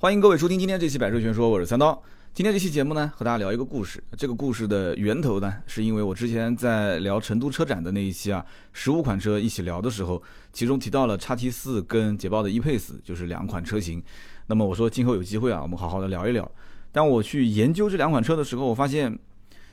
欢迎各位收听今天这期《百车全说》，我是三刀。今天这期节目呢，和大家聊一个故事。这个故事的源头呢，是因为我之前在聊成都车展的那一期啊，十五款车一起聊的时候，其中提到了叉 T 四跟捷豹的 E-Pace，就是两款车型。那么我说今后有机会啊，我们好好的聊一聊。当我去研究这两款车的时候，我发现。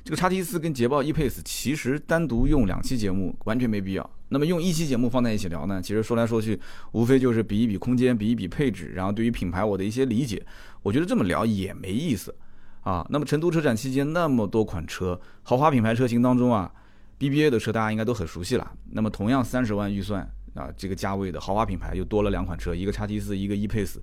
这个叉 T 四跟捷豹 E-Pace 其实单独用两期节目完全没必要。那么用一期节目放在一起聊呢？其实说来说去，无非就是比一比空间，比一比配置，然后对于品牌我的一些理解。我觉得这么聊也没意思啊。那么成都车展期间那么多款车，豪华品牌车型当中啊，BBA 的车大家应该都很熟悉了。那么同样三十万预算啊，这个价位的豪华品牌又多了两款车，一个叉 T 四，一个 E-Pace。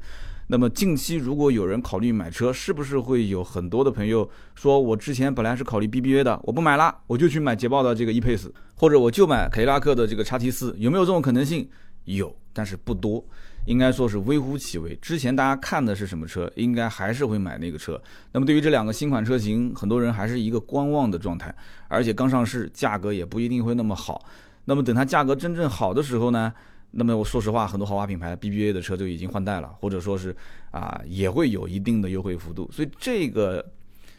那么近期如果有人考虑买车，是不是会有很多的朋友说，我之前本来是考虑 BBA 的，我不买了，我就去买捷豹的这个 E-Pace，或者我就买凯迪拉克的这个叉 T 四，有没有这种可能性？有，但是不多，应该说是微乎其微。之前大家看的是什么车，应该还是会买那个车。那么对于这两个新款车型，很多人还是一个观望的状态，而且刚上市，价格也不一定会那么好。那么等它价格真正好的时候呢？那么我说实话，很多豪华品牌 BBA 的车就已经换代了，或者说是啊，也会有一定的优惠幅度。所以这个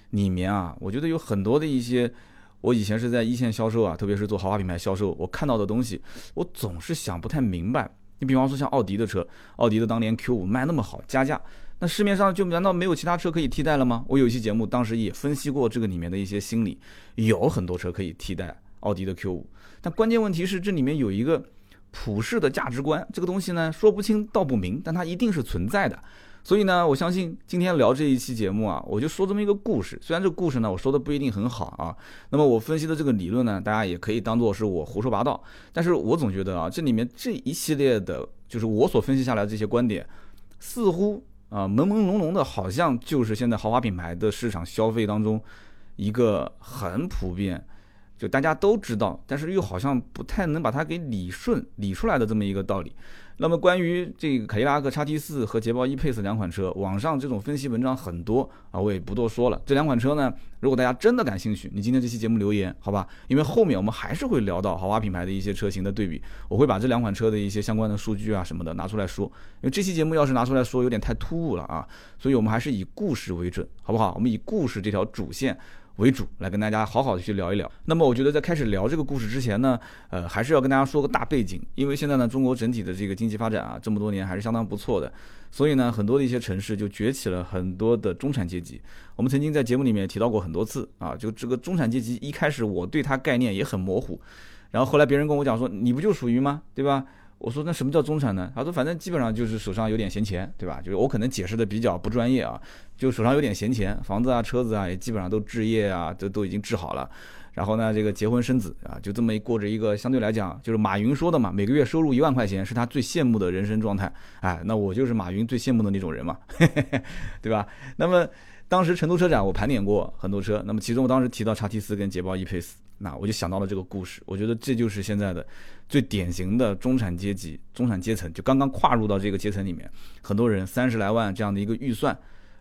里面啊，我觉得有很多的一些，我以前是在一线销售啊，特别是做豪华品牌销售，我看到的东西，我总是想不太明白。你比方说像奥迪的车，奥迪的当年 Q5 卖那么好，加价，那市面上就难道没有其他车可以替代了吗？我有一期节目当时也分析过这个里面的一些心理，有很多车可以替代奥迪的 Q5，但关键问题是这里面有一个。普世的价值观这个东西呢，说不清道不明，但它一定是存在的。所以呢，我相信今天聊这一期节目啊，我就说这么一个故事。虽然这个故事呢，我说的不一定很好啊，那么我分析的这个理论呢，大家也可以当做是我胡说八道。但是我总觉得啊，这里面这一系列的，就是我所分析下来的这些观点，似乎啊朦朦胧胧的，好像就是现在豪华品牌的市场消费当中一个很普遍。就大家都知道，但是又好像不太能把它给理顺、理出来的这么一个道理。那么关于这个凯迪拉克 XT4 和捷豹 E-Pace 两款车，网上这种分析文章很多啊，我也不多说了。这两款车呢，如果大家真的感兴趣，你今天这期节目留言，好吧？因为后面我们还是会聊到豪华品牌的一些车型的对比，我会把这两款车的一些相关的数据啊什么的拿出来说。因为这期节目要是拿出来说，有点太突兀了啊，所以我们还是以故事为准，好不好？我们以故事这条主线。为主来跟大家好好的去聊一聊。那么我觉得在开始聊这个故事之前呢，呃，还是要跟大家说个大背景，因为现在呢，中国整体的这个经济发展啊，这么多年还是相当不错的，所以呢，很多的一些城市就崛起了很多的中产阶级。我们曾经在节目里面提到过很多次啊，就这个中产阶级一开始我对它概念也很模糊，然后后来别人跟我讲说，你不就属于吗？对吧？我说那什么叫中产呢？他说反正基本上就是手上有点闲钱，对吧？就是我可能解释的比较不专业啊，就手上有点闲钱，房子啊、车子啊也基本上都置业啊，都都已经置好了。然后呢，这个结婚生子啊，就这么过着一个相对来讲，就是马云说的嘛，每个月收入一万块钱是他最羡慕的人生状态。哎，那我就是马云最羡慕的那种人嘛，对吧？那么当时成都车展我盘点过很多车，那么其中我当时提到叉 T 四跟捷豹 E-Pace。那我就想到了这个故事，我觉得这就是现在的最典型的中产阶级、中产阶层，就刚刚跨入到这个阶层里面，很多人三十来万这样的一个预算，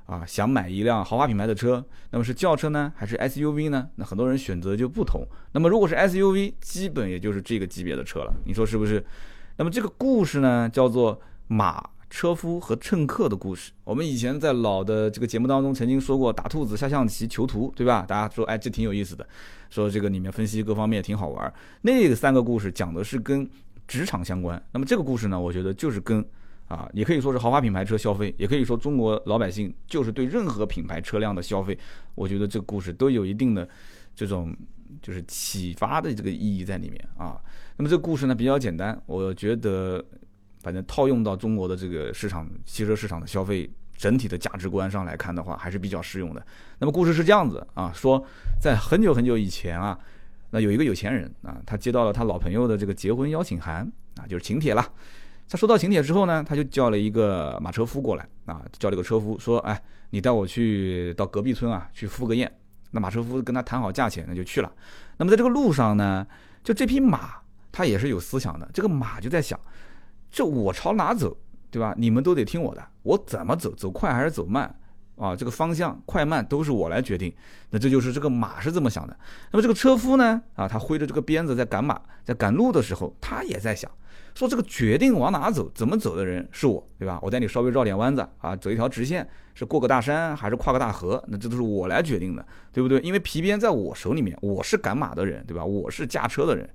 啊，想买一辆豪华品牌的车，那么是轿车呢，还是 SUV 呢？那很多人选择就不同。那么如果是 SUV，基本也就是这个级别的车了，你说是不是？那么这个故事呢，叫做马。车夫和乘客的故事，我们以前在老的这个节目当中曾经说过打兔子下象棋囚徒，对吧？大家说，哎，这挺有意思的，说这个里面分析各方面挺好玩。那个三个故事讲的是跟职场相关，那么这个故事呢，我觉得就是跟啊，也可以说是豪华品牌车消费，也可以说中国老百姓就是对任何品牌车辆的消费，我觉得这个故事都有一定的这种就是启发的这个意义在里面啊。那么这个故事呢比较简单，我觉得。反正套用到中国的这个市场汽车市场的消费整体的价值观上来看的话，还是比较适用的。那么故事是这样子啊，说在很久很久以前啊，那有一个有钱人啊，他接到了他老朋友的这个结婚邀请函啊，就是请帖了。他收到请帖之后呢，他就叫了一个马车夫过来啊，叫了个车夫说：“哎，你带我去到隔壁村啊，去赴个宴。”那马车夫跟他谈好价钱，那就去了。那么在这个路上呢，就这匹马，他也是有思想的。这个马就在想。这我朝哪走，对吧？你们都得听我的。我怎么走，走快还是走慢啊？这个方向快慢都是我来决定。那这就是这个马是这么想的。那么这个车夫呢？啊，他挥着这个鞭子在赶马，在赶路的时候，他也在想，说这个决定往哪走、怎么走的人是我，对吧？我带你稍微绕点弯子啊，走一条直线，是过个大山还是跨个大河？那这都是我来决定的，对不对？因为皮鞭在我手里面，我是赶马的人，对吧？我是驾车的人。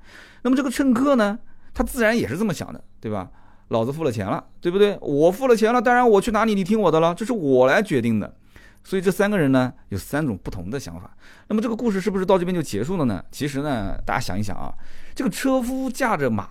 那么这个乘客呢，他自然也是这么想的，对吧？老子付了钱了，对不对？我付了钱了，当然我去哪里你听我的了，这是我来决定的。所以这三个人呢，有三种不同的想法。那么这个故事是不是到这边就结束了呢？其实呢，大家想一想啊，这个车夫驾着马。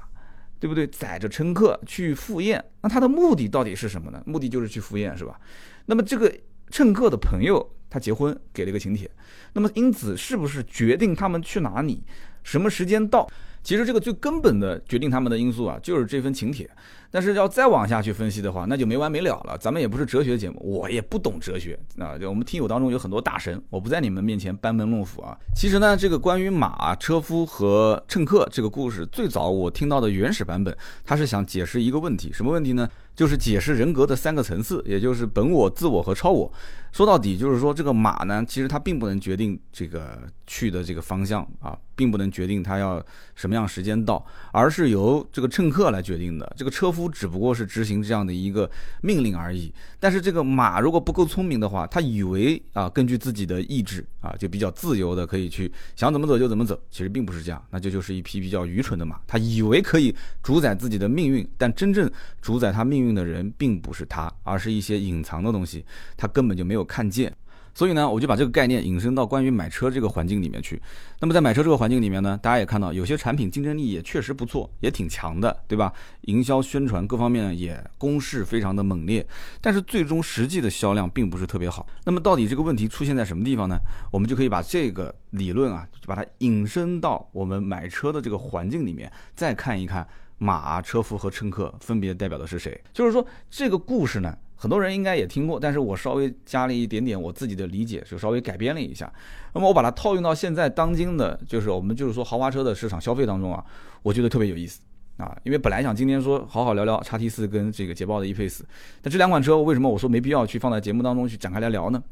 对不对？载着乘客去赴宴，那他的目的到底是什么呢？目的就是去赴宴，是吧？那么这个乘客的朋友他结婚给了一个请帖，那么因此是不是决定他们去哪里、什么时间到？其实这个最根本的决定他们的因素啊，就是这份请帖。但是要再往下去分析的话，那就没完没了了。咱们也不是哲学节目，我也不懂哲学啊。我们听友当中有很多大神，我不在你们面前班门弄斧啊。其实呢，这个关于马、车夫和乘客这个故事，最早我听到的原始版本，它是想解释一个问题，什么问题呢？就是解释人格的三个层次，也就是本我、自我和超我。说到底，就是说这个马呢，其实它并不能决定这个去的这个方向啊，并不能决定它要什么样时间到，而是由这个乘客来决定的。这个车夫夫只不过是执行这样的一个命令而已。但是这个马如果不够聪明的话，他以为啊，根据自己的意志啊，就比较自由的可以去想怎么走就怎么走。其实并不是这样，那这就是一匹比较愚蠢的马。他以为可以主宰自己的命运，但真正主宰他命运。的人并不是他，而是一些隐藏的东西，他根本就没有看见。所以呢，我就把这个概念引申到关于买车这个环境里面去。那么在买车这个环境里面呢，大家也看到有些产品竞争力也确实不错，也挺强的，对吧？营销宣传各方面也攻势非常的猛烈，但是最终实际的销量并不是特别好。那么到底这个问题出现在什么地方呢？我们就可以把这个理论啊，就把它引申到我们买车的这个环境里面，再看一看。马、车夫和乘客分别代表的是谁？就是说这个故事呢，很多人应该也听过，但是我稍微加了一点点我自己的理解，就稍微改编了一下。那么我把它套用到现在当今的，就是我们就是说豪华车的市场消费当中啊，我觉得特别有意思啊。因为本来想今天说好好聊聊叉 T 四跟这个捷豹的 E Pace，但这两款车为什么我说没必要去放在节目当中去展开来聊呢？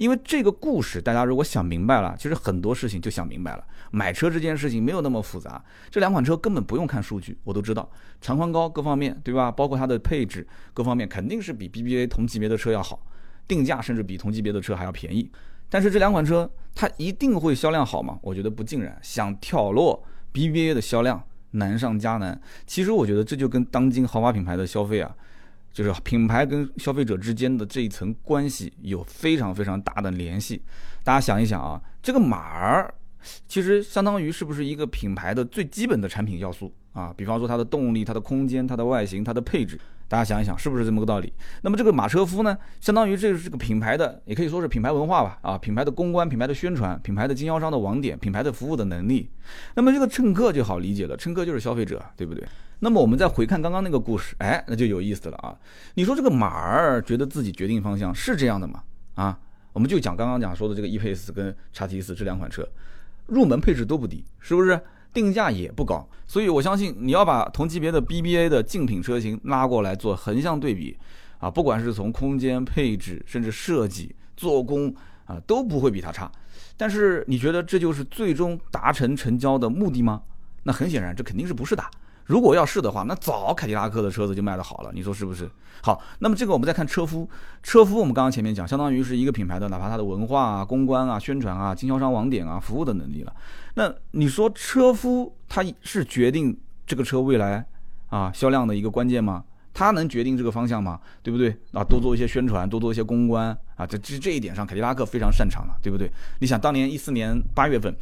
因为这个故事，大家如果想明白了，其实很多事情就想明白了。买车这件事情没有那么复杂，这两款车根本不用看数据，我都知道长宽高各方面，对吧？包括它的配置各方面，肯定是比 BBA 同级别的车要好，定价甚至比同级别的车还要便宜。但是这两款车它一定会销量好吗？我觉得不尽然。想挑落 BBA 的销量难上加难。其实我觉得这就跟当今豪华品牌的消费啊。就是品牌跟消费者之间的这一层关系有非常非常大的联系。大家想一想啊，这个马儿其实相当于是不是一个品牌的最基本的产品要素啊？比方说它的动力、它的空间、它的外形、它的配置，大家想一想是不是这么个道理？那么这个马车夫呢，相当于这是这个品牌的，也可以说是品牌文化吧啊，品牌的公关、品牌的宣传、品牌的经销商的网点、品牌的服务的能力。那么这个乘客就好理解了，乘客就是消费者，对不对？那么我们再回看刚刚那个故事，哎，那就有意思了啊！你说这个马儿觉得自己决定方向是这样的吗？啊，我们就讲刚刚讲说的这个 E-Pace 跟叉 T 四这两款车，入门配置都不低，是不是？定价也不高，所以我相信你要把同级别的 BBA 的竞品车型拉过来做横向对比，啊，不管是从空间配置，甚至设计、做工啊，都不会比它差。但是你觉得这就是最终达成成交的目的吗？那很显然，这肯定是不是的。如果要是的话，那早凯迪拉克的车子就卖得好了，你说是不是？好，那么这个我们再看车夫，车夫我们刚刚前面讲，相当于是一个品牌的，哪怕它的文化啊、公关啊、宣传啊、经销商网点啊、服务的能力了。那你说车夫他是决定这个车未来啊销量的一个关键吗？他能决定这个方向吗？对不对？啊，多做一些宣传，多做一些公关啊，这这这一点上，凯迪拉克非常擅长了，对不对？你想当年一四年八月份。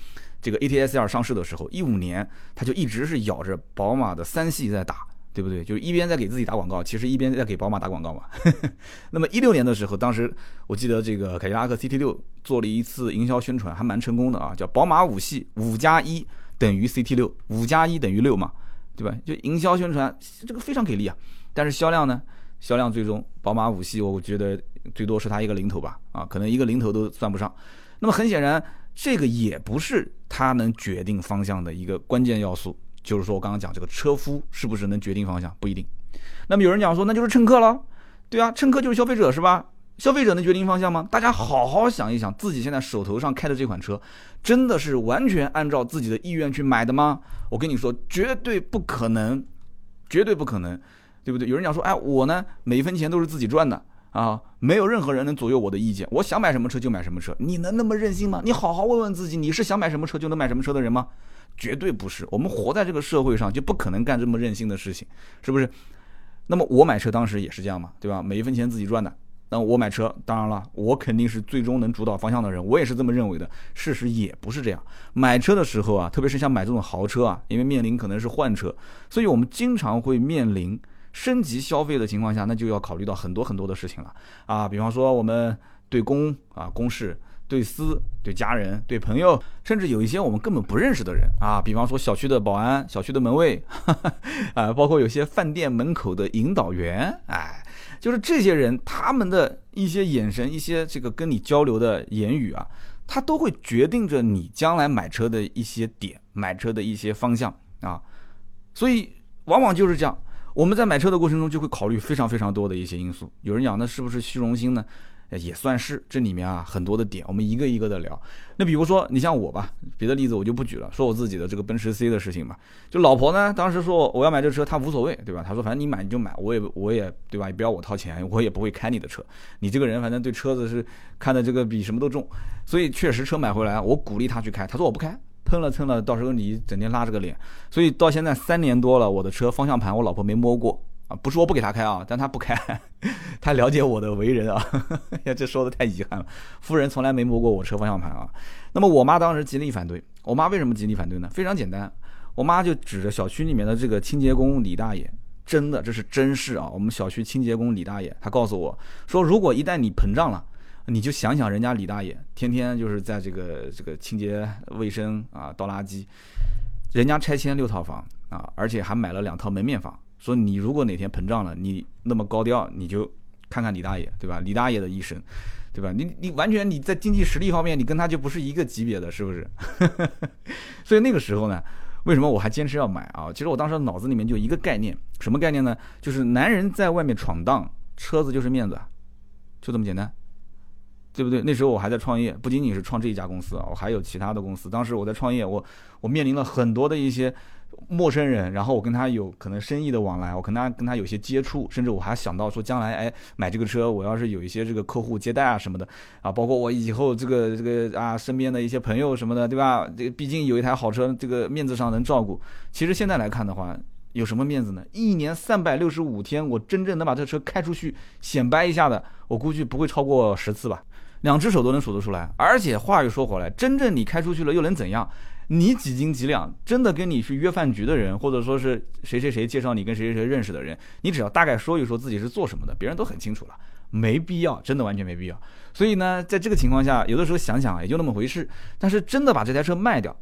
这个 ATS R 上市的时候，一五年它就一直是咬着宝马的三系在打，对不对？就一边在给自己打广告，其实一边在给宝马打广告嘛。那么一六年的时候，当时我记得这个凯迪拉克 CT 六做了一次营销宣传，还蛮成功的啊，叫宝马五系五加一等于 CT 六，五加一等于六嘛，对吧？就营销宣传这个非常给力啊。但是销量呢？销量最终宝马五系，我觉得最多是它一个零头吧，啊，可能一个零头都算不上。那么很显然。这个也不是他能决定方向的一个关键要素，就是说我刚刚讲这个车夫是不是能决定方向不一定。那么有人讲说那就是乘客了，对啊，乘客就是消费者是吧？消费者能决定方向吗？大家好好想一想，自己现在手头上开的这款车，真的是完全按照自己的意愿去买的吗？我跟你说，绝对不可能。绝对不可能，对不对？有人讲说，哎，我呢每一分钱都是自己赚的啊，没有任何人能左右我的意见，我想买什么车就买什么车，你能那么任性吗？你好好问问自己，你是想买什么车就能买什么车的人吗？绝对不是，我们活在这个社会上就不可能干这么任性的事情，是不是？那么我买车当时也是这样嘛，对吧？每一分钱自己赚的。那我买车，当然了，我肯定是最终能主导方向的人，我也是这么认为的。事实也不是这样。买车的时候啊，特别是像买这种豪车啊，因为面临可能是换车，所以我们经常会面临升级消费的情况下，那就要考虑到很多很多的事情了啊。比方说我们对公啊公事。对私、对家人、对朋友，甚至有一些我们根本不认识的人啊，比方说小区的保安、小区的门卫，啊，包括有些饭店门口的引导员，哎。就是这些人，他们的一些眼神、一些这个跟你交流的言语啊，他都会决定着你将来买车的一些点、买车的一些方向啊。所以往往就是这样，我们在买车的过程中就会考虑非常非常多的一些因素。有人讲，那是不是虚荣心呢？也算是这里面啊很多的点，我们一个一个的聊。那比如说你像我吧，别的例子我就不举了，说我自己的这个奔驰 C 的事情吧。就老婆呢，当时说我要买这车，她无所谓，对吧？她说反正你买你就买，我也我也对吧？也不要我掏钱，我也不会开你的车。你这个人反正对车子是看的这个比什么都重，所以确实车买回来，我鼓励她去开。她说我不开，喷了蹭了，到时候你整天拉着个脸。所以到现在三年多了，我的车方向盘我老婆没摸过。啊，不是我不给他开啊，但他不开，他了解我的为人啊，呀，这说的太遗憾了。夫人从来没摸过我车方向盘啊。那么我妈当时极力反对，我妈为什么极力反对呢？非常简单，我妈就指着小区里面的这个清洁工李大爷，真的这是真事啊。我们小区清洁工李大爷，他告诉我说，如果一旦你膨胀了，你就想想人家李大爷天天就是在这个这个清洁卫生啊，倒垃圾，人家拆迁六套房啊，而且还买了两套门面房。说你如果哪天膨胀了，你那么高调，你就看看李大爷，对吧？李大爷的一生，对吧？你你完全你在经济实力方面，你跟他就不是一个级别的，是不是？所以那个时候呢，为什么我还坚持要买啊？其实我当时脑子里面就一个概念，什么概念呢？就是男人在外面闯荡，车子就是面子，就这么简单，对不对？那时候我还在创业，不仅仅是创这一家公司啊，我还有其他的公司。当时我在创业，我我面临了很多的一些。陌生人，然后我跟他有可能生意的往来，我跟他跟他有些接触，甚至我还想到说将来哎买这个车，我要是有一些这个客户接待啊什么的啊，包括我以后这个这个啊身边的一些朋友什么的，对吧？这个毕竟有一台好车，这个面子上能照顾。其实现在来看的话，有什么面子呢？一年三百六十五天，我真正能把这车开出去显摆一下的，我估计不会超过十次吧，两只手都能数得出来。而且话又说回来，真正你开出去了又能怎样？你几斤几两？真的跟你去约饭局的人，或者说是谁谁谁介绍你跟谁谁谁认识的人，你只要大概说一说自己是做什么的，别人都很清楚了，没必要，真的完全没必要。所以呢，在这个情况下，有的时候想想也就那么回事。但是真的把这台车卖掉，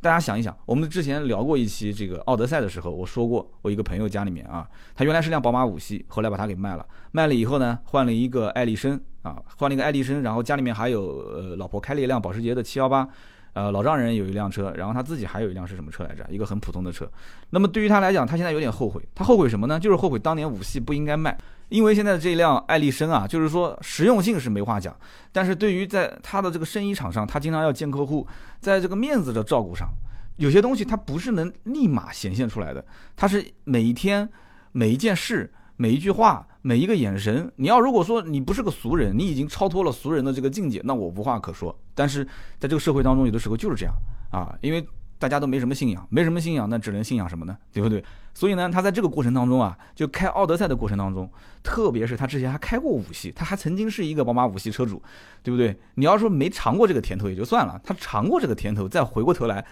大家想一想，我们之前聊过一期这个奥德赛的时候，我说过，我一个朋友家里面啊，他原来是辆宝马五系，后来把它给卖了，卖了以后呢，换了一个艾力绅啊，换了一个艾力绅，然后家里面还有呃老婆开了一辆保时捷的七幺八。呃，老丈人有一辆车，然后他自己还有一辆是什么车来着？一个很普通的车。那么对于他来讲，他现在有点后悔。他后悔什么呢？就是后悔当年五系不应该卖。因为现在的这辆爱丽绅啊，就是说实用性是没话讲，但是对于在他的这个生意场上，他经常要见客户，在这个面子的照顾上，有些东西他不是能立马显现出来的，他是每一天每一件事。每一句话，每一个眼神，你要如果说你不是个俗人，你已经超脱了俗人的这个境界，那我无话可说。但是在这个社会当中，有的时候就是这样啊，因为大家都没什么信仰，没什么信仰，那只能信仰什么呢？对不对？所以呢，他在这个过程当中啊，就开奥德赛的过程当中，特别是他之前还开过五系，他还曾经是一个宝马五系车主，对不对？你要说没尝过这个甜头也就算了，他尝过这个甜头，再回过头来，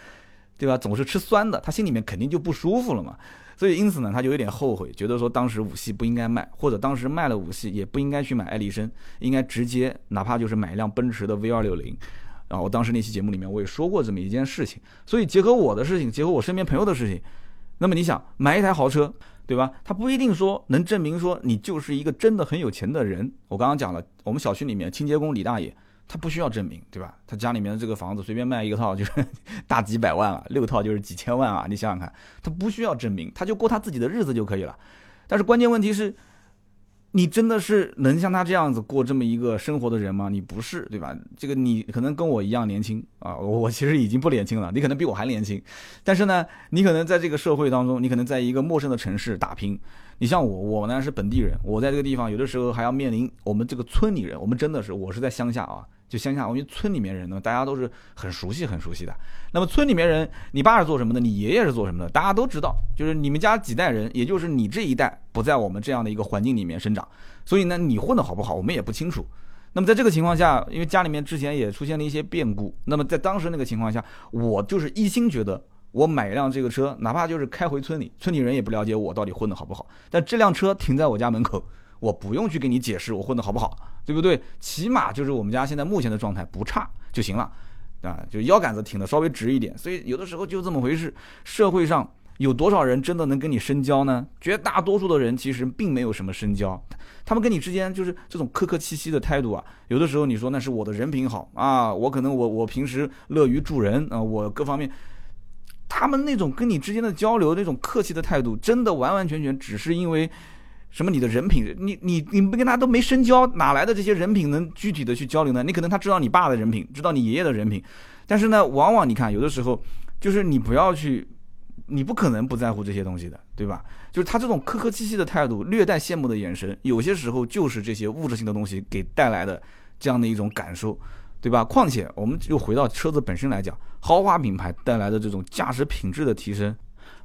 对吧？总是吃酸的，他心里面肯定就不舒服了嘛。所以，因此呢，他就有点后悔，觉得说当时五系不应该卖，或者当时卖了五系也不应该去买爱丽绅，应该直接哪怕就是买一辆奔驰的 V 二六零。然后，当时那期节目里面我也说过这么一件事情。所以，结合我的事情，结合我身边朋友的事情，那么你想买一台豪车，对吧？他不一定说能证明说你就是一个真的很有钱的人。我刚刚讲了，我们小区里面清洁工李大爷。他不需要证明，对吧？他家里面的这个房子随便卖一个套 就是大几百万啊，六套就是几千万啊！你想想看，他不需要证明，他就过他自己的日子就可以了。但是关键问题是，你真的是能像他这样子过这么一个生活的人吗？你不是，对吧？这个你可能跟我一样年轻啊，我其实已经不年轻了，你可能比我还年轻，但是呢，你可能在这个社会当中，你可能在一个陌生的城市打拼。你像我，我呢是本地人，我在这个地方有的时候还要面临我们这个村里人，我们真的是，我是在乡下啊。就乡下，因为村里面人呢，大家都是很熟悉、很熟悉的。那么村里面人，你爸是做什么的？你爷爷是做什么的？大家都知道，就是你们家几代人，也就是你这一代不在我们这样的一个环境里面生长，所以呢，你混得好不好，我们也不清楚。那么在这个情况下，因为家里面之前也出现了一些变故，那么在当时那个情况下，我就是一心觉得，我买一辆这个车，哪怕就是开回村里，村里人也不了解我到底混得好不好，但这辆车停在我家门口。我不用去给你解释我混得好不好，对不对？起码就是我们家现在目前的状态不差就行了，啊，就腰杆子挺的稍微直一点。所以有的时候就这么回事。社会上有多少人真的能跟你深交呢？绝大多数的人其实并没有什么深交，他们跟你之间就是这种客客气气的态度啊。有的时候你说那是我的人品好啊，我可能我我平时乐于助人啊，我各方面，他们那种跟你之间的交流那种客气的态度，真的完完全全只是因为。什么？你的人品，你你你不跟他都没深交，哪来的这些人品能具体的去交流呢？你可能他知道你爸的人品，知道你爷爷的人品，但是呢，往往你看有的时候，就是你不要去，你不可能不在乎这些东西的，对吧？就是他这种客客气气的态度，略带羡慕的眼神，有些时候就是这些物质性的东西给带来的这样的一种感受，对吧？况且我们又回到车子本身来讲，豪华品牌带来的这种驾驶品质的提升。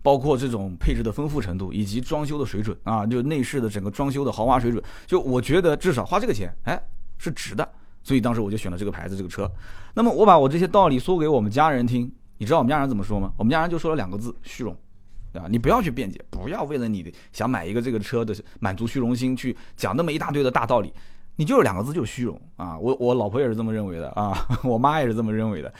包括这种配置的丰富程度，以及装修的水准啊，就内饰的整个装修的豪华水准，就我觉得至少花这个钱，哎，是值的。所以当时我就选了这个牌子这个车。那么我把我这些道理说给我们家人听，你知道我们家人怎么说吗？我们家人就说了两个字：虚荣，对吧？你不要去辩解，不要为了你的想买一个这个车的满足虚荣心去讲那么一大堆的大道理，你就是两个字，就是虚荣啊！我我老婆也是这么认为的啊，我妈也是这么认为的。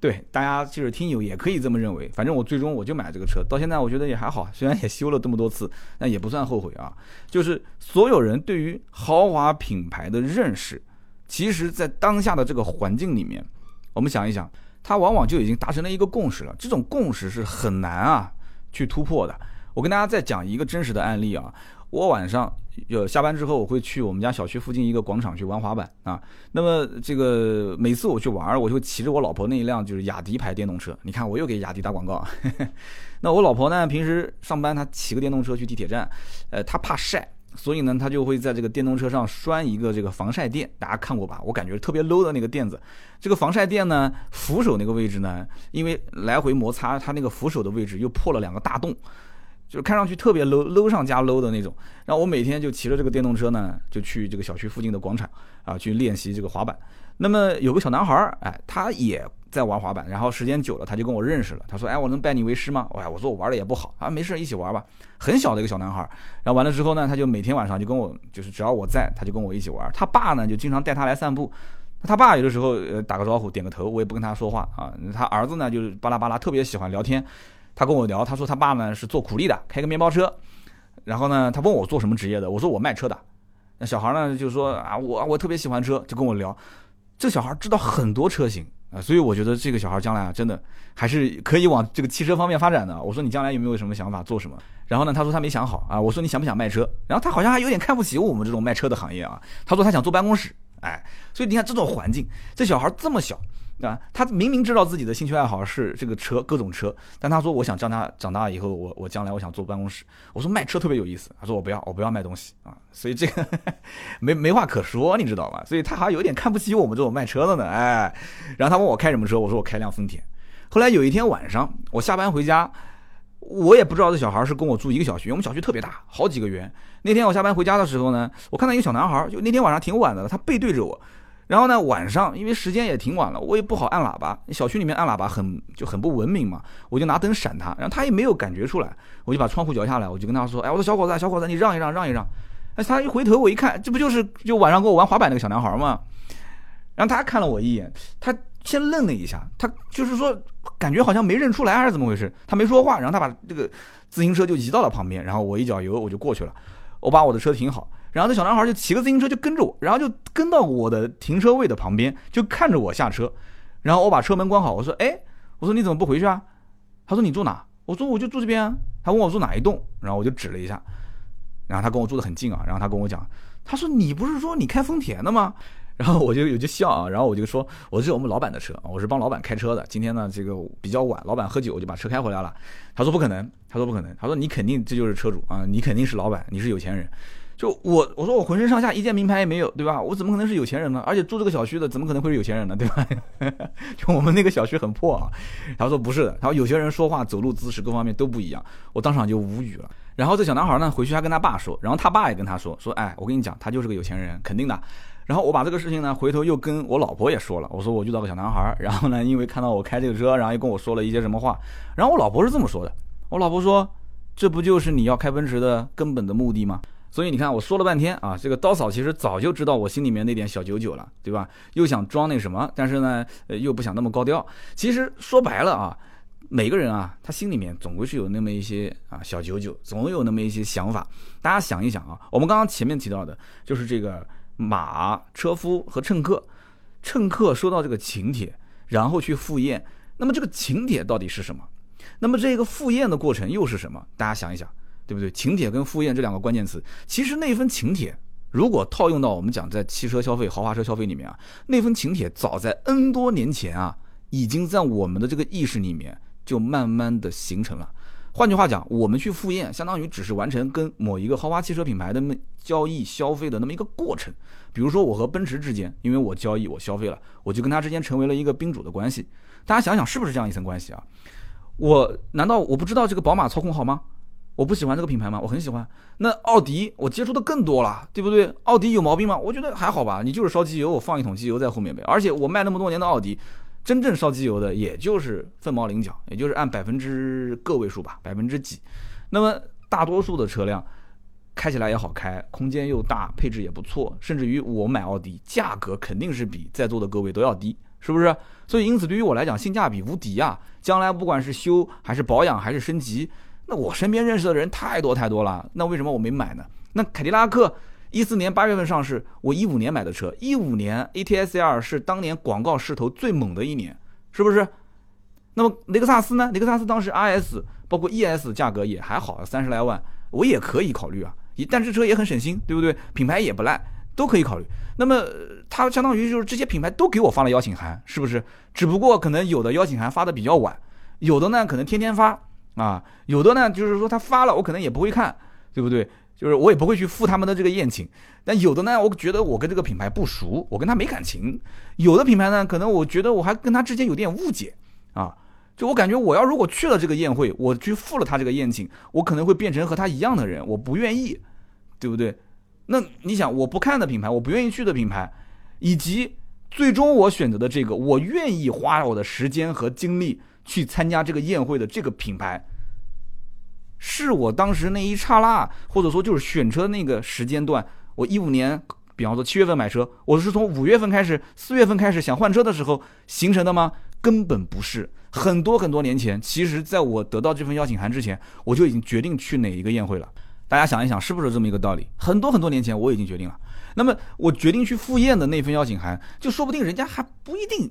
对，大家就是听友也可以这么认为。反正我最终我就买这个车，到现在我觉得也还好，虽然也修了这么多次，但也不算后悔啊。就是所有人对于豪华品牌的认识，其实在当下的这个环境里面，我们想一想，它往往就已经达成了一个共识了。这种共识是很难啊去突破的。我跟大家再讲一个真实的案例啊。我晚上有下班之后，我会去我们家小区附近一个广场去玩滑板啊。那么这个每次我去玩，我就骑着我老婆那一辆就是雅迪牌电动车。你看，我又给雅迪打广告。那我老婆呢，平时上班她骑个电动车去地铁站，呃，她怕晒，所以呢，她就会在这个电动车上拴一个这个防晒垫。大家看过吧？我感觉特别 low 的那个垫子。这个防晒垫呢，扶手那个位置呢，因为来回摩擦，它那个扶手的位置又破了两个大洞。就是看上去特别 low low 上加 low 的那种，然后我每天就骑着这个电动车呢，就去这个小区附近的广场啊，去练习这个滑板。那么有个小男孩儿，哎，他也在玩滑板，然后时间久了，他就跟我认识了。他说：“哎，我能拜你为师吗？”哎，我说我玩的也不好啊，没事，一起玩吧。很小的一个小男孩儿，然后完了之后呢，他就每天晚上就跟我，就是只要我在，他就跟我一起玩。他爸呢，就经常带他来散步。他爸有的时候呃打个招呼，点个头，我也不跟他说话啊。他儿子呢，就是巴拉巴拉，特别喜欢聊天。他跟我聊，他说他爸呢是做苦力的，开个面包车。然后呢，他问我做什么职业的，我说我卖车的。那小孩呢就说啊，我我特别喜欢车，就跟我聊。这小孩知道很多车型啊，所以我觉得这个小孩将来啊，真的还是可以往这个汽车方面发展的。我说你将来有没有什么想法，做什么？然后呢，他说他没想好啊。我说你想不想卖车？然后他好像还有点看不起我们这种卖车的行业啊。他说他想坐办公室，哎，所以你看这种环境，这小孩这么小。啊，他明明知道自己的兴趣爱好是这个车，各种车，但他说我想将他长大以后，我我将来我想坐办公室。我说卖车特别有意思，他说我不要，我不要卖东西啊，所以这个没没话可说，你知道吧？所以他好像有点看不起我们这种卖车的呢，哎。然后他问我开什么车，我说我开辆丰田。后来有一天晚上，我下班回家，我也不知道这小孩是跟我住一个小区，我们小区特别大，好几个园。那天我下班回家的时候呢，我看到一个小男孩，就那天晚上挺晚的，他背对着我。然后呢，晚上因为时间也挺晚了，我也不好按喇叭。小区里面按喇叭很就很不文明嘛，我就拿灯闪他，然后他也没有感觉出来，我就把窗户摇下来，我就跟他说：“哎，我说小伙子，小伙子，你让一让，让一让。”哎，他一回头，我一看，这不就是就晚上跟我玩滑板那个小男孩吗？然后他看了我一眼，他先愣了一下，他就是说感觉好像没认出来还是怎么回事，他没说话。然后他把这个自行车就移到了旁边，然后我一脚油我就过去了，我把我的车停好。然后这小男孩就骑个自行车就跟着我，然后就跟到我的停车位的旁边，就看着我下车。然后我把车门关好，我说：“哎，我说你怎么不回去啊？”他说：“你住哪？”我说：“我就住这边。”啊他问我住哪一栋，然后我就指了一下。然后他跟我住的很近啊。然后他跟我讲：“他说你不是说你开丰田的吗？然后我就有就笑啊，然后我就说，我是我们老板的车，我是帮老板开车的。今天呢，这个比较晚，老板喝酒，我就把车开回来了。他说不可能，他说不可能，他说你肯定这就是车主啊，你肯定是老板，你是有钱人。就我我说我浑身上下一件名牌也没有，对吧？我怎么可能是有钱人呢？而且住这个小区的，怎么可能会是有钱人呢？对吧？就我们那个小区很破啊。他说不是的，他说有些人说话、走路姿势各方面都不一样。我当场就无语了。然后这小男孩呢，回去还跟他爸说，然后他爸也跟他说，说哎，我跟你讲，他就是个有钱人，肯定的。然后我把这个事情呢，回头又跟我老婆也说了。我说我遇到个小男孩，然后呢，因为看到我开这个车，然后又跟我说了一些什么话。然后我老婆是这么说的：我老婆说，这不就是你要开奔驰的根本的目的吗？所以你看，我说了半天啊，这个刀嫂其实早就知道我心里面那点小九九了，对吧？又想装那什么，但是呢，呃，又不想那么高调。其实说白了啊，每个人啊，他心里面总归是有那么一些啊小九九，总有那么一些想法。大家想一想啊，我们刚刚前面提到的就是这个。马车夫和乘客，乘客收到这个请帖，然后去赴宴。那么这个请帖到底是什么？那么这个赴宴的过程又是什么？大家想一想，对不对？请帖跟赴宴这两个关键词，其实那份请帖，如果套用到我们讲在汽车消费、豪华车消费里面啊，那份请帖早在 N 多年前啊，已经在我们的这个意识里面就慢慢的形成了。换句话讲，我们去赴宴，相当于只是完成跟某一个豪华汽车品牌的那交易消费的那么一个过程。比如说，我和奔驰之间，因为我交易我消费了，我就跟他之间成为了一个宾主的关系。大家想想，是不是这样一层关系啊？我难道我不知道这个宝马操控好吗？我不喜欢这个品牌吗？我很喜欢。那奥迪我接触的更多了，对不对？奥迪有毛病吗？我觉得还好吧。你就是烧机油，我放一桶机油在后面呗。而且我卖那么多年的奥迪。真正烧机油的，也就是凤毛麟角，也就是按百分之个位数吧，百分之几。那么大多数的车辆开起来也好开，空间又大，配置也不错，甚至于我买奥迪，价格肯定是比在座的各位都要低，是不是？所以因此对于我来讲，性价比无敌啊！将来不管是修还是保养还是升级，那我身边认识的人太多太多了，那为什么我没买呢？那凯迪拉克。一四年八月份上市，我一五年买的车。一五年 A T S L 是当年广告势头最猛的一年，是不是？那么雷克萨斯呢？雷克萨斯当时 R S 包括 E S 价格也还好，三十来万，我也可以考虑啊。一但这车也很省心，对不对？品牌也不赖，都可以考虑。那么它相当于就是这些品牌都给我发了邀请函，是不是？只不过可能有的邀请函发的比较晚，有的呢可能天天发啊，有的呢就是说他发了我可能也不会看，对不对？就是我也不会去赴他们的这个宴请，但有的呢，我觉得我跟这个品牌不熟，我跟他没感情；有的品牌呢，可能我觉得我还跟他之间有点误解啊。就我感觉，我要如果去了这个宴会，我去赴了他这个宴请，我可能会变成和他一样的人，我不愿意，对不对？那你想，我不看的品牌，我不愿意去的品牌，以及最终我选择的这个，我愿意花我的时间和精力去参加这个宴会的这个品牌。是我当时那一刹那，或者说就是选车那个时间段，我一五年，比方说七月份买车，我是从五月份开始，四月份开始想换车的时候形成的吗？根本不是，很多很多年前，其实在我得到这份邀请函之前，我就已经决定去哪一个宴会了。大家想一想，是不是这么一个道理？很多很多年前我已经决定了。那么我决定去赴宴的那份邀请函，就说不定人家还不一定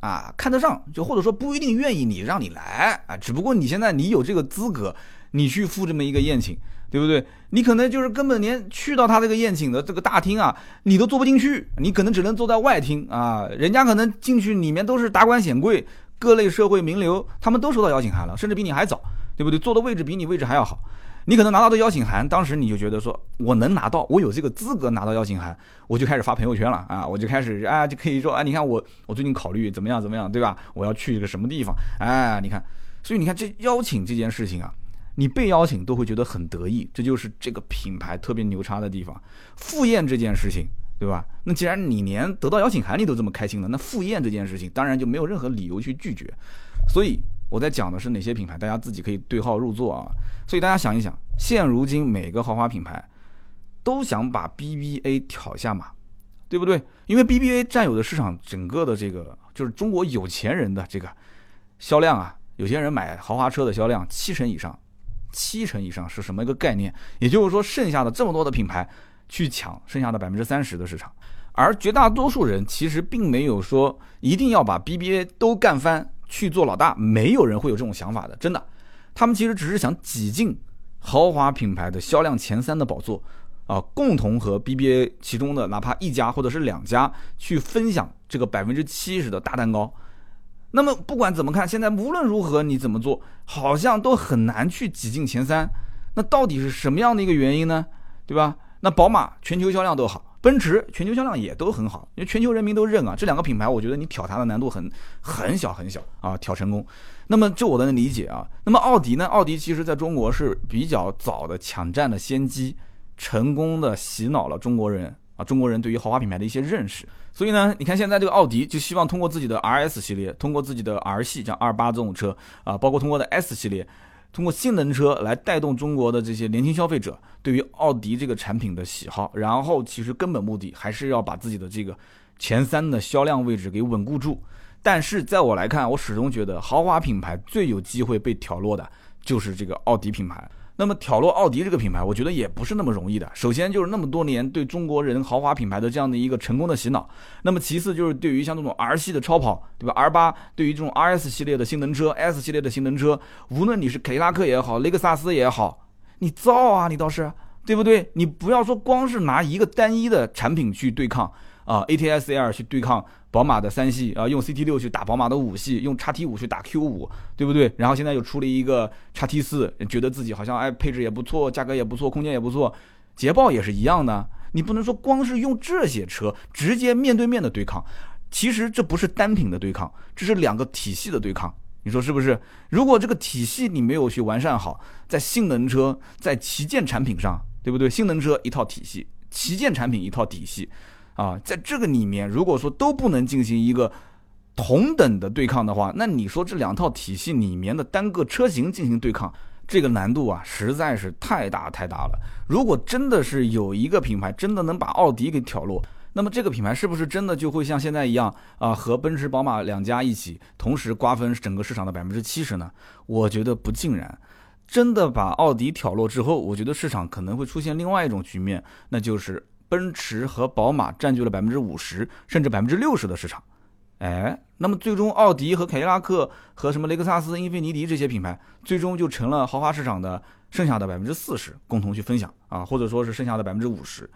啊看得上，就或者说不一定愿意你让你来啊。只不过你现在你有这个资格。你去赴这么一个宴请，对不对？你可能就是根本连去到他这个宴请的这个大厅啊，你都坐不进去，你可能只能坐在外厅啊。人家可能进去里面都是达官显贵、各类社会名流，他们都收到邀请函了，甚至比你还早，对不对？坐的位置比你位置还要好。你可能拿到的邀请函，当时你就觉得说，我能拿到，我有这个资格拿到邀请函，我就开始发朋友圈了啊，我就开始啊，就可以说啊，你看我，我最近考虑怎么样怎么样，对吧？我要去一个什么地方？哎，你看，所以你看这邀请这件事情啊。你被邀请都会觉得很得意，这就是这个品牌特别牛叉的地方。赴宴这件事情，对吧？那既然你连得到邀请函你都这么开心了，那赴宴这件事情当然就没有任何理由去拒绝。所以我在讲的是哪些品牌，大家自己可以对号入座啊。所以大家想一想，现如今每个豪华品牌都想把 BBA 挑下马，对不对？因为 BBA 占有的市场整个的这个就是中国有钱人的这个销量啊，有些人买豪华车的销量七成以上。七成以上是什么一个概念？也就是说，剩下的这么多的品牌去抢剩下的百分之三十的市场，而绝大多数人其实并没有说一定要把 BBA 都干翻去做老大，没有人会有这种想法的，真的。他们其实只是想挤进豪华品牌的销量前三的宝座，啊，共同和 BBA 其中的哪怕一家或者是两家去分享这个百分之七十的大蛋糕。那么不管怎么看，现在无论如何你怎么做，好像都很难去挤进前三。那到底是什么样的一个原因呢？对吧？那宝马全球销量都好，奔驰全球销量也都很好，因为全球人民都认啊。这两个品牌，我觉得你挑它的难度很很小很小啊，挑成功。那么就我的理解啊，那么奥迪呢？奥迪其实在中国是比较早的抢占了先机，成功的洗脑了中国人啊，中国人对于豪华品牌的一些认识。所以呢，你看现在这个奥迪就希望通过自己的 RS 系列，通过自己的 R 系，像二八这种车啊，包括通过的 S 系列，通过性能车来带动中国的这些年轻消费者对于奥迪这个产品的喜好。然后其实根本目的还是要把自己的这个前三的销量位置给稳固住。但是在我来看，我始终觉得豪华品牌最有机会被挑落的就是这个奥迪品牌。那么挑落奥迪这个品牌，我觉得也不是那么容易的。首先就是那么多年对中国人豪华品牌的这样的一个成功的洗脑。那么其次就是对于像这种 R 系的超跑，对吧？R 八对于这种 RS 系列的性能车、S 系列的性能车，无论你是凯迪拉克也好，雷克萨斯也好，你造啊，你倒是对不对？你不要说光是拿一个单一的产品去对抗啊，ATS L 去对抗。宝马的三系啊，用 CT 六去打宝马的五系，用叉 T 五去打 Q 五，对不对？然后现在又出了一个叉 T 四，觉得自己好像哎配置也不错，价格也不错，空间也不错。捷豹也是一样的，你不能说光是用这些车直接面对面的对抗，其实这不是单品的对抗，这是两个体系的对抗，你说是不是？如果这个体系你没有去完善好，在性能车在旗舰产品上，对不对？性能车一套体系，旗舰产品一套体系。啊，在这个里面，如果说都不能进行一个同等的对抗的话，那你说这两套体系里面的单个车型进行对抗，这个难度啊，实在是太大太大了。如果真的是有一个品牌真的能把奥迪给挑落，那么这个品牌是不是真的就会像现在一样啊，和奔驰、宝马两家一起同时瓜分整个市场的百分之七十呢？我觉得不尽然。真的把奥迪挑落之后，我觉得市场可能会出现另外一种局面，那就是。奔驰和宝马占据了百分之五十甚至百分之六十的市场，哎，那么最终奥迪和凯迪拉克和什么雷克萨斯、英菲尼迪这些品牌，最终就成了豪华市场的剩下的百分之四十，共同去分享啊，或者说是剩下的百分之五十，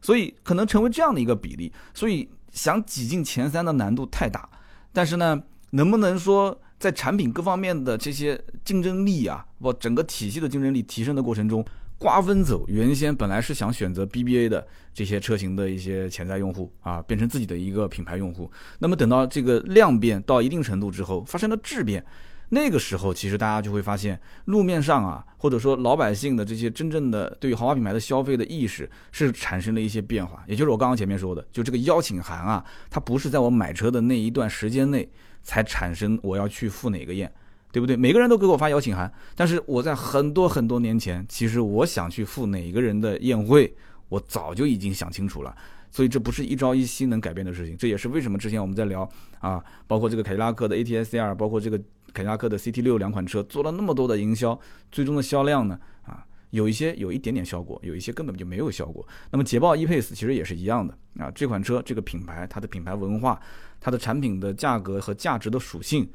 所以可能成为这样的一个比例，所以想挤进前三的难度太大，但是呢，能不能说在产品各方面的这些竞争力啊，不整个体系的竞争力提升的过程中？瓜分走原先本来是想选择 BBA 的这些车型的一些潜在用户啊，变成自己的一个品牌用户。那么等到这个量变到一定程度之后，发生了质变，那个时候其实大家就会发现，路面上啊，或者说老百姓的这些真正的对于豪华品牌的消费的意识是产生了一些变化。也就是我刚刚前面说的，就这个邀请函啊，它不是在我买车的那一段时间内才产生我要去赴哪个宴。对不对？每个人都给我发邀请函，但是我在很多很多年前，其实我想去赴哪个人的宴会，我早就已经想清楚了。所以这不是一朝一夕能改变的事情。这也是为什么之前我们在聊啊，包括这个凯迪拉克的 ATS-R，包括这个凯迪拉克的 CT 六两款车做了那么多的营销，最终的销量呢啊，有一些有一点点效果，有一些根本就没有效果。那么捷豹 E-Pace 其实也是一样的啊，这款车这个品牌它的品牌文化，它的产品的价格和价值的属性。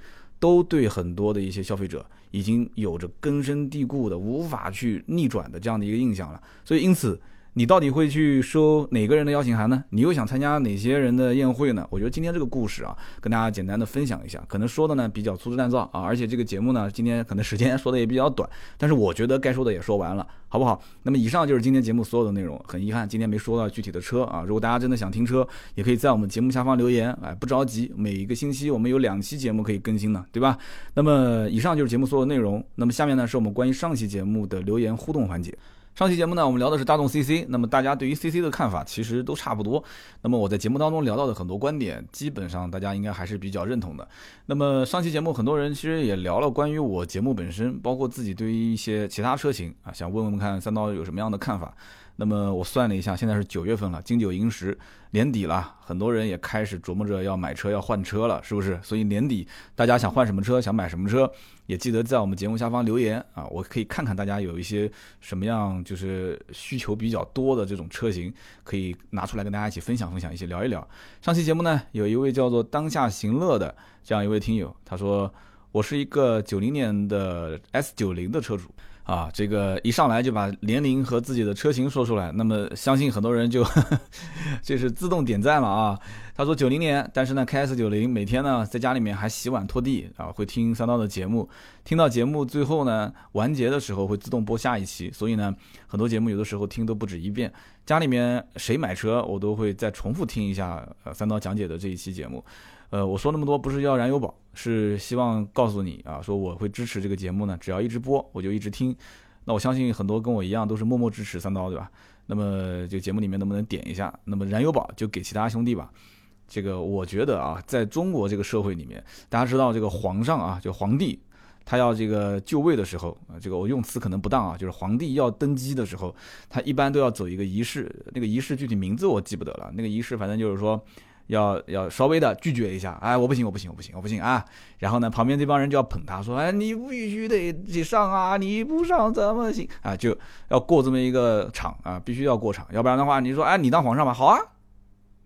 都对很多的一些消费者已经有着根深蒂固的、无法去逆转的这样的一个印象了，所以因此。你到底会去收哪个人的邀请函呢？你又想参加哪些人的宴会呢？我觉得今天这个故事啊，跟大家简单的分享一下，可能说的呢比较粗制滥造啊，而且这个节目呢，今天可能时间说的也比较短，但是我觉得该说的也说完了，好不好？那么以上就是今天节目所有的内容。很遗憾，今天没说到具体的车啊。如果大家真的想听车，也可以在我们节目下方留言，哎，不着急，每一个星期我们有两期节目可以更新呢，对吧？那么以上就是节目所有内容。那么下面呢，是我们关于上期节目的留言互动环节。上期节目呢，我们聊的是大众 CC，那么大家对于 CC 的看法其实都差不多。那么我在节目当中聊到的很多观点，基本上大家应该还是比较认同的。那么上期节目很多人其实也聊了关于我节目本身，包括自己对于一些其他车型啊，想问问看三刀有什么样的看法。那么我算了一下，现在是九月份了，金九银十，年底了，很多人也开始琢磨着要买车、要换车了，是不是？所以年底大家想换什么车、想买什么车，也记得在我们节目下方留言啊，我可以看看大家有一些什么样就是需求比较多的这种车型，可以拿出来跟大家一起分享分享，一起聊一聊。上期节目呢，有一位叫做当下行乐的这样一位听友，他说我是一个九零年的 S 九零的车主。啊，这个一上来就把年龄和自己的车型说出来，那么相信很多人就 这是自动点赞了啊。他说九零年，但是呢开 S 九零，每天呢在家里面还洗碗拖地啊，会听三刀的节目，听到节目最后呢完结的时候会自动播下一期，所以呢很多节目有的时候听都不止一遍。家里面谁买车，我都会再重复听一下呃三刀讲解的这一期节目。呃，我说那么多不是要燃油宝，是希望告诉你啊，说我会支持这个节目呢，只要一直播我就一直听。那我相信很多跟我一样都是默默支持三刀，对吧？那么这个节目里面能不能点一下？那么燃油宝就给其他兄弟吧。这个我觉得啊，在中国这个社会里面，大家知道这个皇上啊，就皇帝，他要这个就位的时候啊，这个我用词可能不当啊，就是皇帝要登基的时候，他一般都要走一个仪式，那个仪式具体名字我记不得了，那个仪式反正就是说。要要稍微的拒绝一下，哎，我不行，我不行，我不行，我不行啊！然后呢，旁边这帮人就要捧他，说，哎，你必须得得上啊，你不上怎么行啊？就要过这么一个场啊，必须要过场，要不然的话，你说，哎，你当皇上吧，好啊，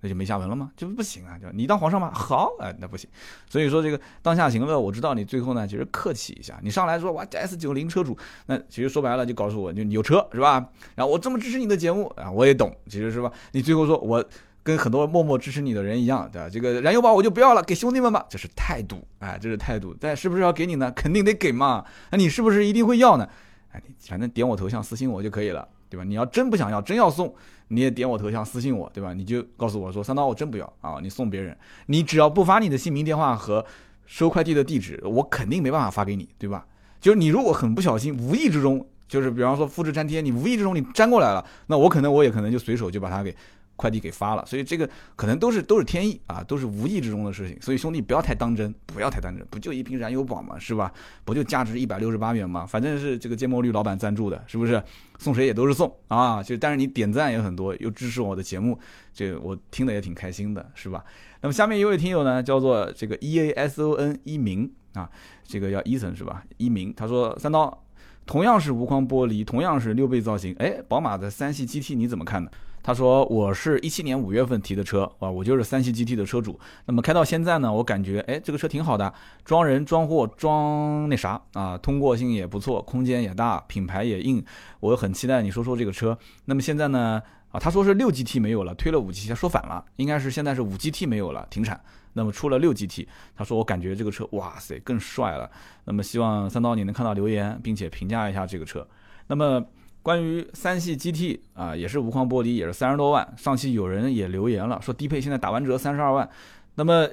那就没下文了吗？就不行啊，就你当皇上吧，好，哎，那不行。所以说这个当下行乐，我知道你最后呢，其实客气一下，你上来说，哇，S 九零车主，那其实说白了就告诉我，就你有车是吧？然后我这么支持你的节目啊，我也懂，其实是吧？你最后说我。跟很多默默支持你的人一样，对吧？这个燃油宝我就不要了，给兄弟们吧，这是态度，哎，这是态度。但是不是要给你呢？肯定得给嘛。那你是不是一定会要呢？哎，你反正点我头像私信我就可以了，对吧？你要真不想要，真要送，你也点我头像私信我，对吧？你就告诉我说三刀我真不要啊，你送别人，你只要不发你的姓名、电话和收快递的地址，我肯定没办法发给你，对吧？就是你如果很不小心，无意之中，就是比方说复制粘贴，你无意之中你粘过来了，那我可能我也可能就随手就把它给。快递给发了，所以这个可能都是都是天意啊，都是无意之中的事情。所以兄弟不要太当真，不要太当真，不就一瓶燃油宝嘛，是吧？不就价值一百六十八元嘛，反正是这个芥末绿老板赞助的，是不是？送谁也都是送啊。就但是你点赞也很多，又支持我的节目，这我听的也挺开心的，是吧？那么下面一位听友呢，叫做这个 E A S O N 一鸣啊，这个叫伊森是吧？一鸣他说三刀，同样是无框玻璃，同样是六倍造型，哎，宝马的三系 GT 你怎么看呢？他说：“我是一七年五月份提的车啊，我就是三系 GT 的车主。那么开到现在呢，我感觉哎，这个车挺好的，装人、装货、装那啥啊，通过性也不错，空间也大，品牌也硬。我很期待你说说这个车。那么现在呢，啊，他说是六 GT 没有了，推了五 GT，他说反了，应该是现在是五 GT 没有了，停产。那么出了六 GT，他说我感觉这个车哇塞更帅了。那么希望三刀你能看到留言，并且评价一下这个车。那么。”关于三系 GT 啊，也是无框玻璃，也是三十多万。上期有人也留言了，说低配现在打完折三十二万。那么，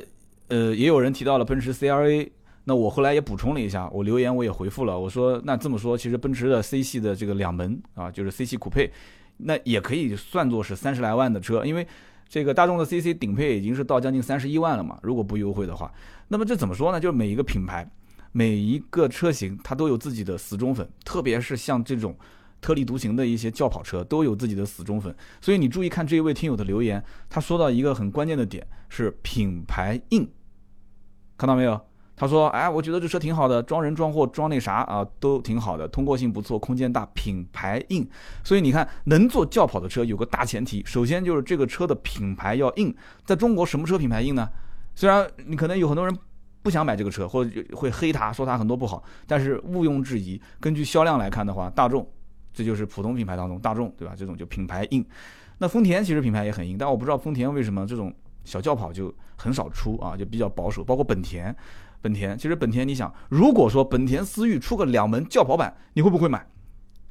呃，也有人提到了奔驰 CLA。那我后来也补充了一下，我留言我也回复了，我说那这么说，其实奔驰的 C 系的这个两门啊，就是 C 系酷配，那也可以算作是三十来万的车，因为这个大众的 CC 顶配已经是到将近三十一万了嘛。如果不优惠的话，那么这怎么说呢？就是每一个品牌、每一个车型，它都有自己的死忠粉，特别是像这种。特立独行的一些轿跑车都有自己的死忠粉，所以你注意看这一位听友的留言，他说到一个很关键的点是品牌硬，看到没有？他说，哎，我觉得这车挺好的，装人装货装那啥啊都挺好的，通过性不错，空间大，品牌硬。所以你看，能做轿跑的车有个大前提，首先就是这个车的品牌要硬。在中国什么车品牌硬呢？虽然你可能有很多人不想买这个车，或者会黑它，说它很多不好，但是毋庸置疑，根据销量来看的话，大众。这就是普通品牌当中，大众对吧？这种就品牌硬。那丰田其实品牌也很硬，但我不知道丰田为什么这种小轿跑就很少出啊，就比较保守。包括本田，本田其实本田，你想，如果说本田思域出个两门轿跑版，你会不会买？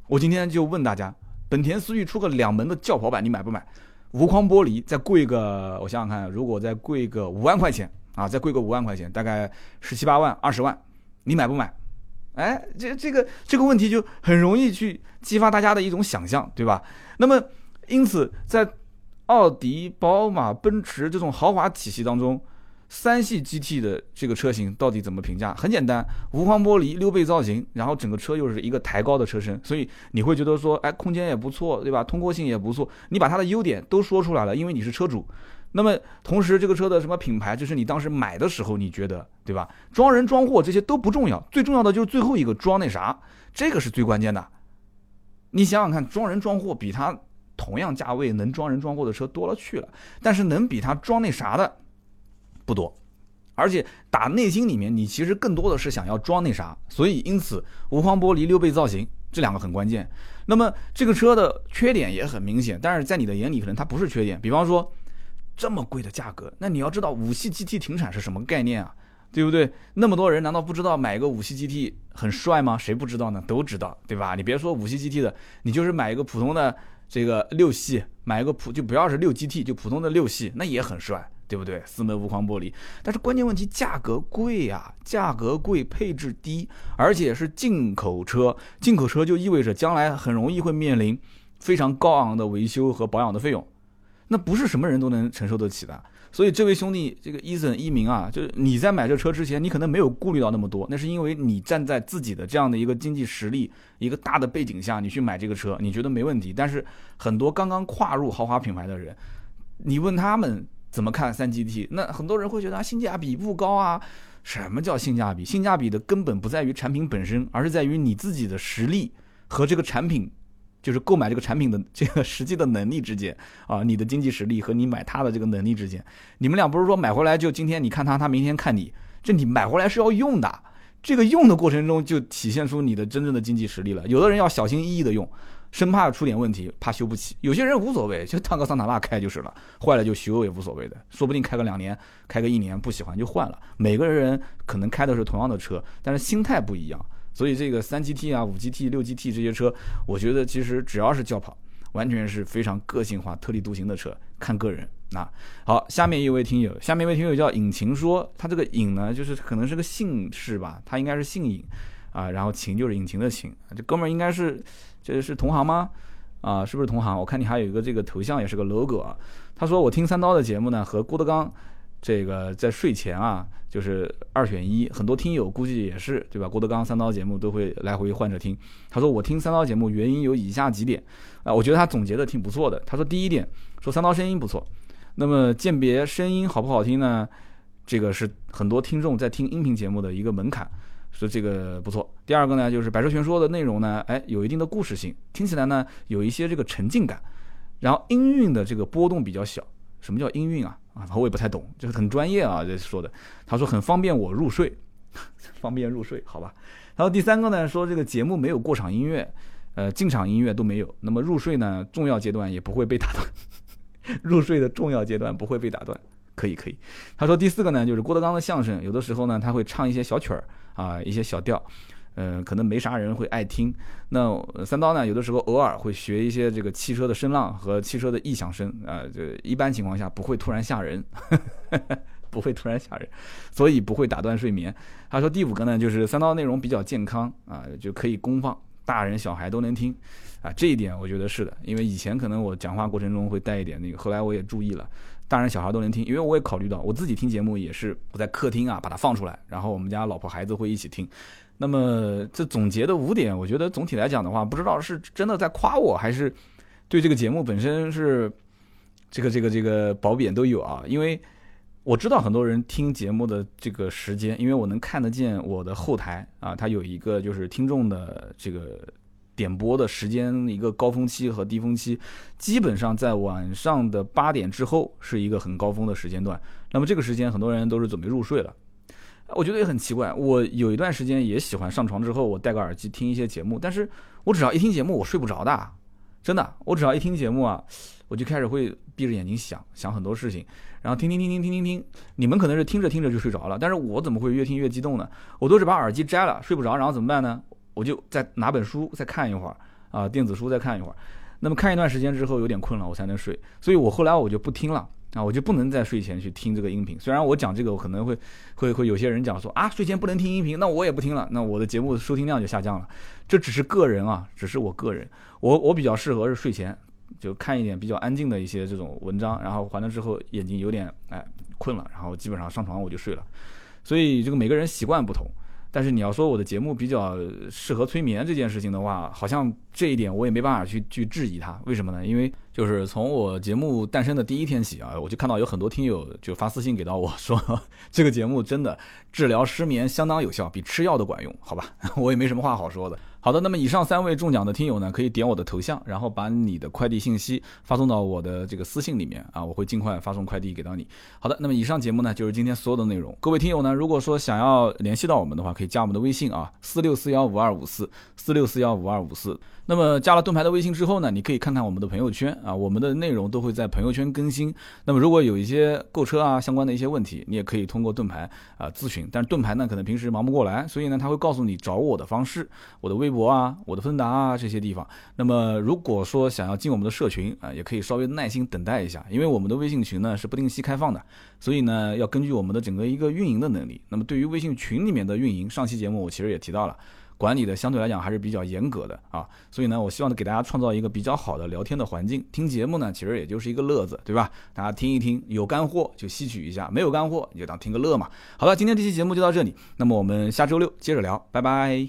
我今天就问大家，本田思域出个两门的轿跑版，你买不买？无框玻璃再贵个，我想想看，如果再贵个五万块钱啊，再贵个五万块钱，大概十七八万、二十万，你买不买？哎，这这个这个问题就很容易去激发大家的一种想象，对吧？那么，因此在奥迪、宝马、奔驰这种豪华体系当中，三系 GT 的这个车型到底怎么评价？很简单，无框玻璃、溜背造型，然后整个车又是一个抬高的车身，所以你会觉得说，哎，空间也不错，对吧？通过性也不错，你把它的优点都说出来了，因为你是车主。那么同时，这个车的什么品牌，这是你当时买的时候你觉得对吧？装人装货这些都不重要，最重要的就是最后一个装那啥，这个是最关键的。你想想看，装人装货比它同样价位能装人装货的车多了去了，但是能比它装那啥的不多，而且打内心里面你其实更多的是想要装那啥，所以因此无框玻璃溜背造型。这两个很关键。那么这个车的缺点也很明显，但是在你的眼里可能它不是缺点。比方说这么贵的价格，那你要知道五系 GT 停产是什么概念啊？对不对？那么多人难道不知道买个五系 GT 很帅吗？谁不知道呢？都知道，对吧？你别说五系 GT 的，你就是买一个普通的这个六系，买一个普就不要是六 GT，就普通的六系，那也很帅，对不对？四门无框玻璃，但是关键问题价格贵呀，价格贵，配置低，而且是进口车，进口车就意味着将来很容易会面临非常高昂的维修和保养的费用，那不是什么人都能承受得起的。所以这位兄弟，这个伊森一鸣啊，就是你在买这车之前，你可能没有顾虑到那么多，那是因为你站在自己的这样的一个经济实力、一个大的背景下，你去买这个车，你觉得没问题。但是很多刚刚跨入豪华品牌的人，你问他们怎么看三 GT，那很多人会觉得啊性价比不高啊。什么叫性价比？性价比的根本不在于产品本身，而是在于你自己的实力和这个产品。就是购买这个产品的这个实际的能力之间啊，你的经济实力和你买它的这个能力之间，你们俩不是说买回来就今天你看它，它明天看你，这你买回来是要用的，这个用的过程中就体现出你的真正的经济实力了。有的人要小心翼翼的用，生怕出点问题，怕修不起；有些人无所谓，就当个桑塔纳开就是了，坏了就修也无所谓的，说不定开个两年，开个一年不喜欢就换了。每个人可能开的是同样的车，但是心态不一样。所以这个三 GT 啊、五 GT、六 GT 这些车，我觉得其实只要是轿跑，完全是非常个性化、特立独行的车，看个人。那好，下面一位听友，下面一位听友叫引擎说，他这个引呢，就是可能是个姓氏吧，他应该是姓尹啊，然后擎就是引擎的擎，这哥们儿应该是这是同行吗？啊，是不是同行？我看你还有一个这个头像，也是个 logo 啊。他说我听三刀的节目呢，和郭德纲。这个在睡前啊，就是二选一，很多听友估计也是对吧？郭德纲三刀节目都会来回换着听。他说我听三刀节目原因有以下几点啊，我觉得他总结的挺不错的。他说第一点，说三刀声音不错，那么鉴别声音好不好听呢？这个是很多听众在听音频节目的一个门槛，说这个不错。第二个呢，就是百车全说的内容呢，哎，有一定的故事性，听起来呢有一些这个沉浸感，然后音韵的这个波动比较小。什么叫音韵啊？啊，我也不太懂，就是很专业啊，这说的。他说很方便我入睡，方便入睡，好吧。然后第三个呢，说这个节目没有过场音乐，呃，进场音乐都没有。那么入睡呢，重要阶段也不会被打断，入睡的重要阶段不会被打断，可以可以。他说第四个呢，就是郭德纲的相声，有的时候呢他会唱一些小曲儿啊，一些小调。嗯，可能没啥人会爱听。那三刀呢？有的时候偶尔会学一些这个汽车的声浪和汽车的异响声啊，这一般情况下不会突然吓人，不会突然吓人，所以不会打断睡眠。他说第五个呢，就是三刀内容比较健康啊，就可以公放，大人小孩都能听啊。这一点我觉得是的，因为以前可能我讲话过程中会带一点那个，后来我也注意了，大人小孩都能听，因为我也考虑到我自己听节目也是我在客厅啊把它放出来，然后我们家老婆孩子会一起听。那么这总结的五点，我觉得总体来讲的话，不知道是真的在夸我，还是对这个节目本身是这个这个这个褒贬都有啊。因为我知道很多人听节目的这个时间，因为我能看得见我的后台啊，它有一个就是听众的这个点播的时间一个高峰期和低峰期，基本上在晚上的八点之后是一个很高峰的时间段。那么这个时间很多人都是准备入睡了。我觉得也很奇怪，我有一段时间也喜欢上床之后，我戴个耳机听一些节目，但是我只要一听节目，我睡不着的，真的，我只要一听节目啊，我就开始会闭着眼睛想想很多事情，然后听听听听听听听，你们可能是听着听着就睡着了，但是我怎么会越听越激动呢？我都是把耳机摘了，睡不着，然后怎么办呢？我就再拿本书再看一会儿啊，电子书再看一会儿，那么看一段时间之后有点困了，我才能睡，所以我后来我就不听了。啊，我就不能在睡前去听这个音频。虽然我讲这个，我可能会会会有些人讲说啊，睡前不能听音频，那我也不听了，那我的节目收听量就下降了。这只是个人啊，只是我个人。我我比较适合是睡前就看一点比较安静的一些这种文章，然后完了之后眼睛有点哎困了，然后基本上上床我就睡了。所以这个每个人习惯不同。但是你要说我的节目比较适合催眠这件事情的话，好像这一点我也没办法去去质疑它，为什么呢？因为就是从我节目诞生的第一天起啊，我就看到有很多听友就发私信给到我说，这个节目真的治疗失眠相当有效，比吃药都管用，好吧？我也没什么话好说的。好的，那么以上三位中奖的听友呢，可以点我的头像，然后把你的快递信息发送到我的这个私信里面啊，我会尽快发送快递给到你。好的，那么以上节目呢就是今天所有的内容。各位听友呢，如果说想要联系到我们的话，可以加我们的微信啊，四六四幺五二五四四六四幺五二五四。那么加了盾牌的微信之后呢，你可以看看我们的朋友圈啊，我们的内容都会在朋友圈更新。那么如果有一些购车啊相关的一些问题，你也可以通过盾牌啊咨询。但是盾牌呢可能平时忙不过来，所以呢他会告诉你找我的方式，我的微博啊，我的芬达啊这些地方。那么如果说想要进我们的社群啊，也可以稍微耐心等待一下，因为我们的微信群呢是不定期开放的，所以呢要根据我们的整个一个运营的能力。那么对于微信群里面的运营，上期节目我其实也提到了。管理的相对来讲还是比较严格的啊，所以呢，我希望给大家创造一个比较好的聊天的环境。听节目呢，其实也就是一个乐子，对吧？大家听一听，有干货就吸取一下，没有干货你就当听个乐嘛。好了，今天这期节目就到这里，那么我们下周六接着聊，拜拜。